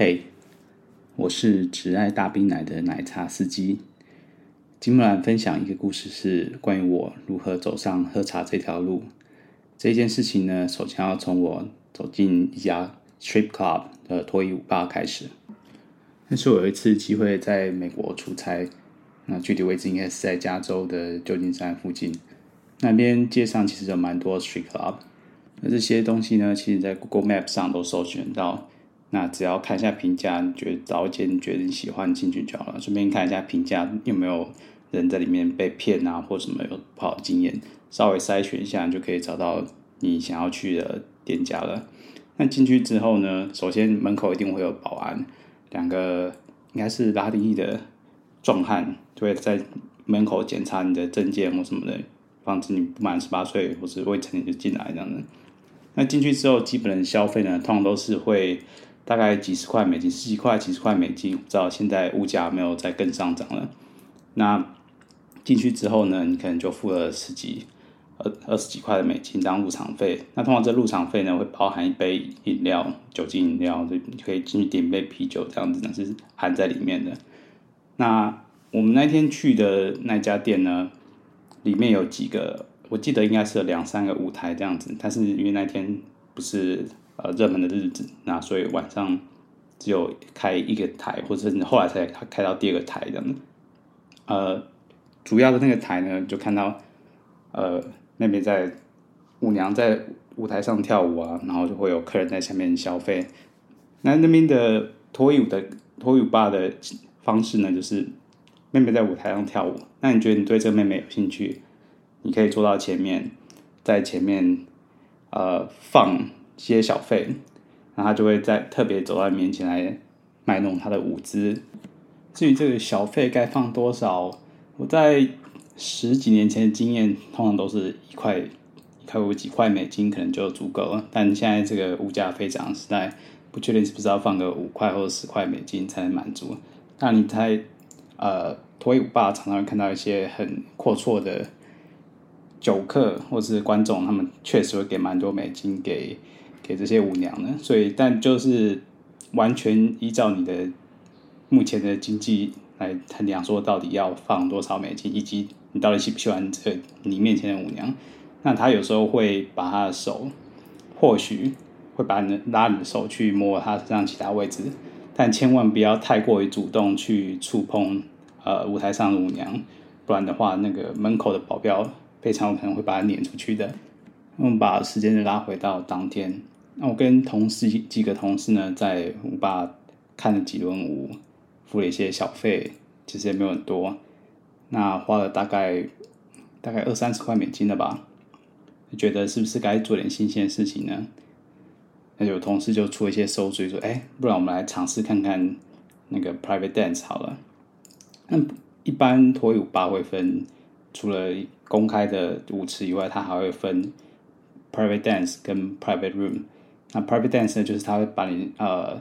嘿，hey, 我是只爱大冰奶的奶茶司机。今天分享一个故事，是关于我如何走上喝茶这条路。这件事情呢，首先要从我走进一家 strip club 的脱衣舞吧开始。那是我有一次机会在美国出差，那具体位置应该是在加州的旧金山附近。那边街上其实有蛮多 strip club，那这些东西呢，其实在 Google Map 上都搜寻到。那只要看一下评价，你觉得找一间你觉得你喜欢进去就好了。顺便看一下评价有没有人在里面被骗啊，或什么有不好的经验，稍微筛选一下，就可以找到你想要去的店家了。那进去之后呢，首先门口一定会有保安，两个应该是拉丁裔的壮汉，就会在门口检查你的证件或什么的，防止你不满十八岁或是未成年就进来这样的。那进去之后，基本的消费呢，通常都是会。大概几十块美金，十几块、几十块美金，不知道现在物价没有再更上涨了。那进去之后呢，你可能就付了十几、二二十几块的美金当入场费。那通常这入场费呢，会包含一杯饮料、酒精饮料，就你可以进去点一杯啤酒这样子，那是含在里面的。那我们那天去的那家店呢，里面有几个，我记得应该是有两三个舞台这样子，但是因为那天不是。呃，热门的日子，那所以晚上只有开一个台，或者是后来才开到第二个台这样。呃，主要的那个台呢，就看到呃那边在舞娘在舞台上跳舞啊，然后就会有客人在下面消费。那那边的脱衣舞的脱衣舞吧的方式呢，就是妹妹在舞台上跳舞。那你觉得你对这个妹妹有兴趣，你可以坐到前面，在前面呃放。些小费，然后他就会在特别走到面前来卖弄他的舞姿。至于这个小费该放多少，我在十几年前的经验，通常都是一块一块五几块美金可能就足够了。但现在这个物价飞涨时代，不确定是不是要放个五块或者十块美金才能满足。那你在呃脱衣舞吧常常会看到一些很阔绰的酒客或是观众，他们确实会给蛮多美金给。给这些舞娘呢，所以但就是完全依照你的目前的经济来衡量，说到底要放多少美金，以及你到底喜不喜欢这你面前的舞娘。那他有时候会把他的手，或许会把你的拉你的手去摸他身上其他位置，但千万不要太过于主动去触碰呃舞台上的舞娘，不然的话，那个门口的保镖非常有可能会把他撵出去的。我们把时间拉回到当天。那我跟同事几个同事呢，在舞吧看了几轮舞，付了一些小费，其实也没有很多。那花了大概大概二三十块美金了吧？觉得是不是该做点新鲜的事情呢？那有同事就出一些馊主意，说：“哎，不然我们来尝试看看那个 private dance 好了。”那一般脱衣舞吧会分，除了公开的舞池以外，它还会分 private dance 跟 private room。那 private dance 呢，就是他会把你呃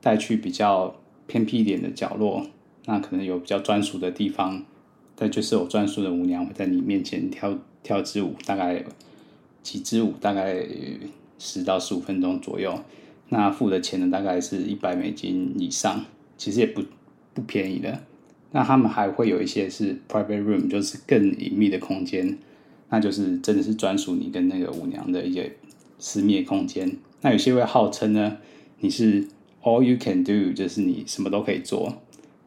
带去比较偏僻一点的角落，那可能有比较专属的地方，但就是有专属的舞娘会在你面前跳跳支舞，大概几支舞，大概十到十五分钟左右。那付的钱呢，大概是一百美金以上，其实也不不便宜的。那他们还会有一些是 private room，就是更隐秘的空间，那就是真的是专属你跟那个舞娘的一些私密空间。那有些会号称呢，你是 all you can do，就是你什么都可以做。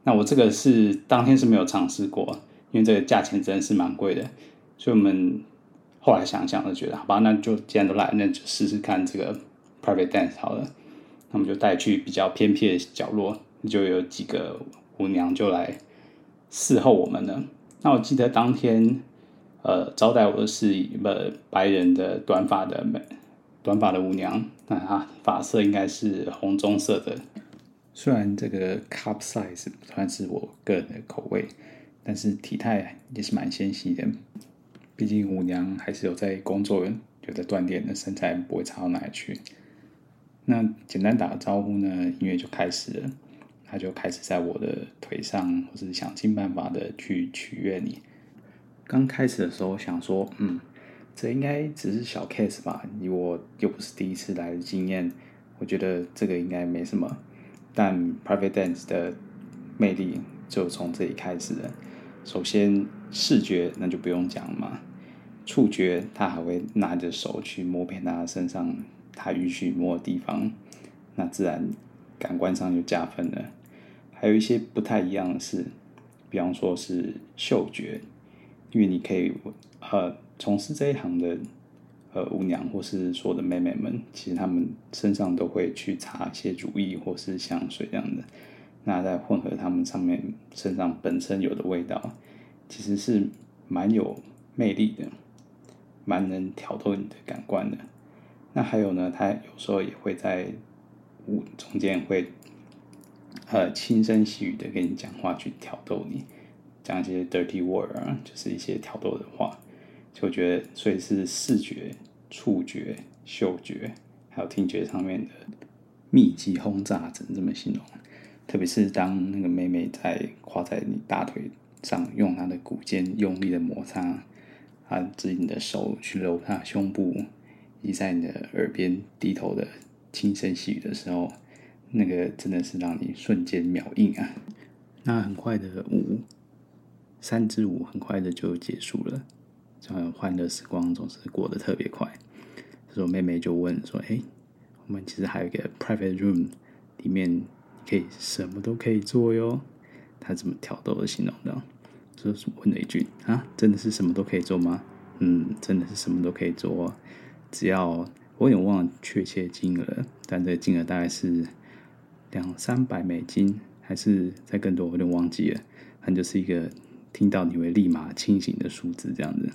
那我这个是当天是没有尝试过，因为这个价钱真的是蛮贵的。所以我们后来想想就觉得，好吧，那就既然都来，那就试试看这个 private dance 好了。那我们就带去比较偏僻的角落，就有几个舞娘就来伺候我们了。那我记得当天，呃，招待我的是一个白人的短发的美。短发的舞娘，那她发色应该是红棕色的。虽然这个 cup size 不算是我个人的口味，但是体态也是蛮纤细的。毕竟舞娘还是有在工作，有在锻炼的，身材不会差到哪里去。那简单打个招呼呢，音乐就开始了。他就开始在我的腿上，或是想尽办法的去取悦你。刚开始的时候想说，嗯。这应该只是小 case 吧，以我又不是第一次来的经验，我觉得这个应该没什么。但 private dance 的魅力就从这里开始了。首先视觉那就不用讲嘛，触觉他还会拿着手去摸遍他身上他允许摸的地方，那自然感官上就加分了。还有一些不太一样的是，比方说是嗅觉，因为你可以呃从事这一行的。呃，舞娘或是说的妹妹们，其实她们身上都会去擦一些乳液或是香水这样的，那再混合她们上面身上本身有的味道，其实是蛮有魅力的，蛮能挑逗你的感官的。那还有呢，她有时候也会在舞中间会呃轻声细语的跟你讲话，去挑逗你，讲一些 dirty word 啊，就是一些挑逗的话。就觉得，所以是视觉、触觉、嗅觉，还有听觉上面的密集轰炸，只能这么形容。特别是当那个妹妹在跨在你大腿上，用她的骨尖用力的摩擦，她指你的手去揉她胸部，以及在你的耳边低头的轻声细语的时候，那个真的是让你瞬间秒硬啊！那很快的舞，三支舞很快的就结束了。这样欢乐时光总是过得特别快。这时候妹妹就问说：“哎，我们其实还有一个 private room，里面可以什么都可以做哟。”她怎么挑逗的形容的？就是问了一句：“啊，真的是什么都可以做吗？”“嗯，真的是什么都可以做，只要我有点忘了确切金额，但这个金额大概是两三百美金，还是再更多，我有点忘记了。反正就是一个。”听到你会立马清醒的数字这样子，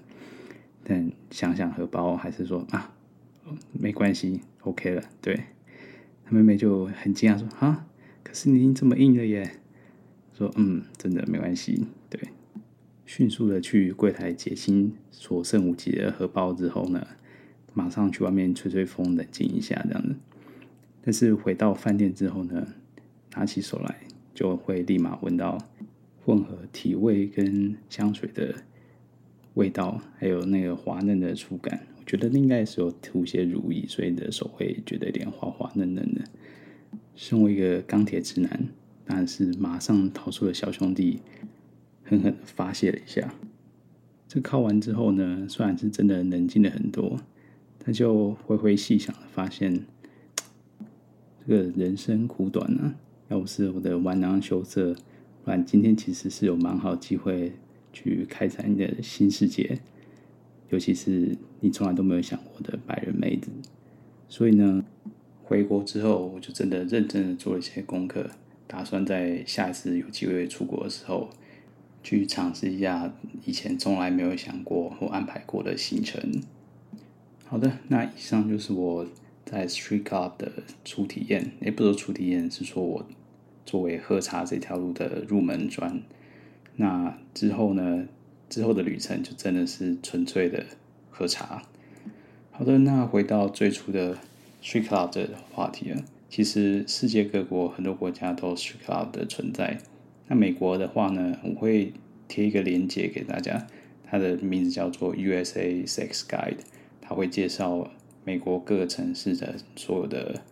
但想想荷包还是说啊，没关系，OK 了。对，他妹妹就很惊讶说啊，可是你已经这么硬了耶。说嗯，真的没关系。对，迅速的去柜台结清所剩无几的荷包之后呢，马上去外面吹吹风，冷静一下这样子。但是回到饭店之后呢，拿起手来就会立马闻到。混合体味跟香水的味道，还有那个滑嫩的触感，我觉得应该是有涂些乳液，所以你的手会觉得有点滑滑嫩嫩的。身为一个钢铁直男，当然是马上逃出了小兄弟，狠狠发泄了一下。这靠完之后呢，虽然是真的冷静了很多，但就回回细想，发现 这个人生苦短啊！要不是我的弯囊羞涩。不然今天其实是有蛮好机会去开展你的新世界，尤其是你从来都没有想过的白人妹子。所以呢，回国之后我就真的认真的做了一些功课，打算在下一次有机会出国的时候，去尝试一下以前从来没有想过或安排过的行程。好的，那以上就是我在 Street Club 的初体验，也不是说初体验，是说我。作为喝茶这条路的入门砖，那之后呢？之后的旅程就真的是纯粹的喝茶。好的，那回到最初的 Street Club 的话题了。其实世界各国很多国家都 Street Club 的存在。那美国的话呢，我会贴一个链接给大家，它的名字叫做 USA Sex Guide，它会介绍美国各个城市的所有的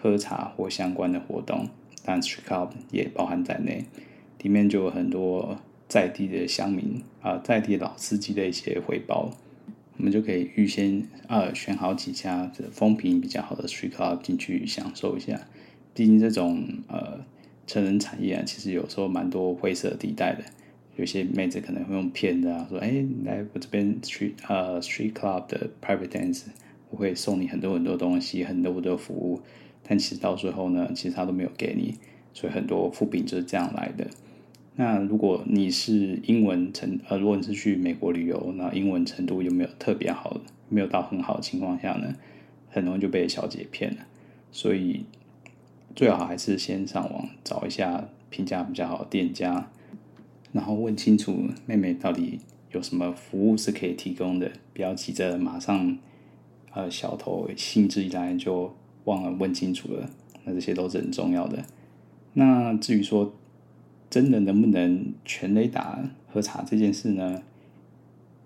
喝茶或相关的活动。但 Street Club 也包含在内，里面就有很多在地的乡民啊、在地老司机的一些回报，我们就可以预先呃选好几家风评比较好的 Street Club 进去享受一下。毕竟这种呃成人产业啊，其实有时候蛮多灰色地带的，有些妹子可能会用骗的啊，说哎，你来我这边 Street 呃 Street Club 的 Private Dance，我会送你很多很多东西，很多很多服务。但其实到最后呢，其实他都没有给你，所以很多副品就是这样来的。那如果你是英文程，呃，如果你是去美国旅游，那英文程度有没有特别好，没有到很好的情况下呢，很容易就被小姐骗了。所以最好还是先上网找一下评价比较好的店家，然后问清楚妹妹到底有什么服务是可以提供的，不要急着马上，呃，小头兴致一来就。忘了问清楚了，那这些都是很重要的。那至于说真的能不能全垒打喝茶这件事呢，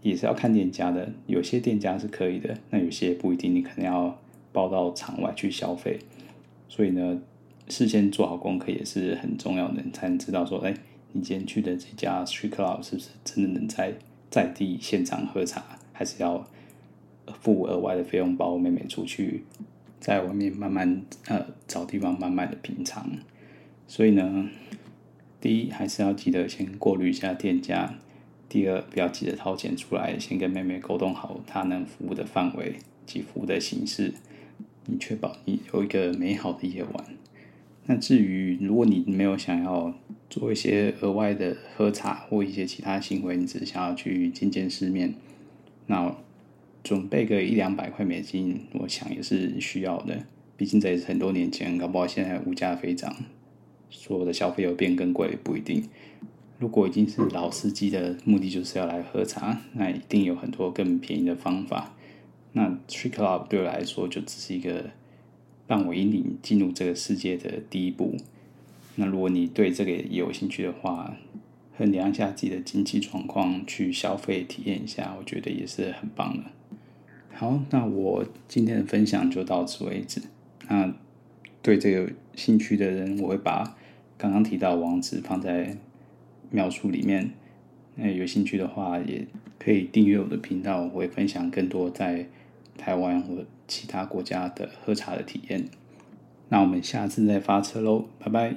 也是要看店家的。有些店家是可以的，那有些不一定，你可能要包到场外去消费。所以呢，事先做好功课也是很重要的，才能知道说，哎，你今天去的这家 Street Club 是不是真的能在在地现场喝茶，还是要付额外的费用包妹妹出去，在外面慢慢呃找地方慢慢的品尝。所以呢，第一还是要记得先过滤一下店家，第二不要急着掏钱出来，先跟妹妹沟通好她能服务的范围及服务的形式，你确保你有一个美好的夜晚。那至于如果你没有想要做一些额外的喝茶或一些其他行为，你只是想要去见见世面，那准备个一两百块美金，我想也是需要的。毕竟这也是很多年前，搞不好现在物价飞涨，所有的消费又变更贵，不一定。如果已经是老司机的目的就是要来喝茶，那一定有很多更便宜的方法。那 Tree Club 对我来说就只是一个。让我引领进入这个世界的第一步。那如果你对这个也有兴趣的话，衡量一下自己的经济状况，去消费体验一下，我觉得也是很棒的。好，那我今天的分享就到此为止。那对这个兴趣的人，我会把刚刚提到的网址放在描述里面。那有兴趣的话，也可以订阅我的频道，我会分享更多在台湾或其他国家的喝茶的体验，那我们下次再发车喽，拜拜。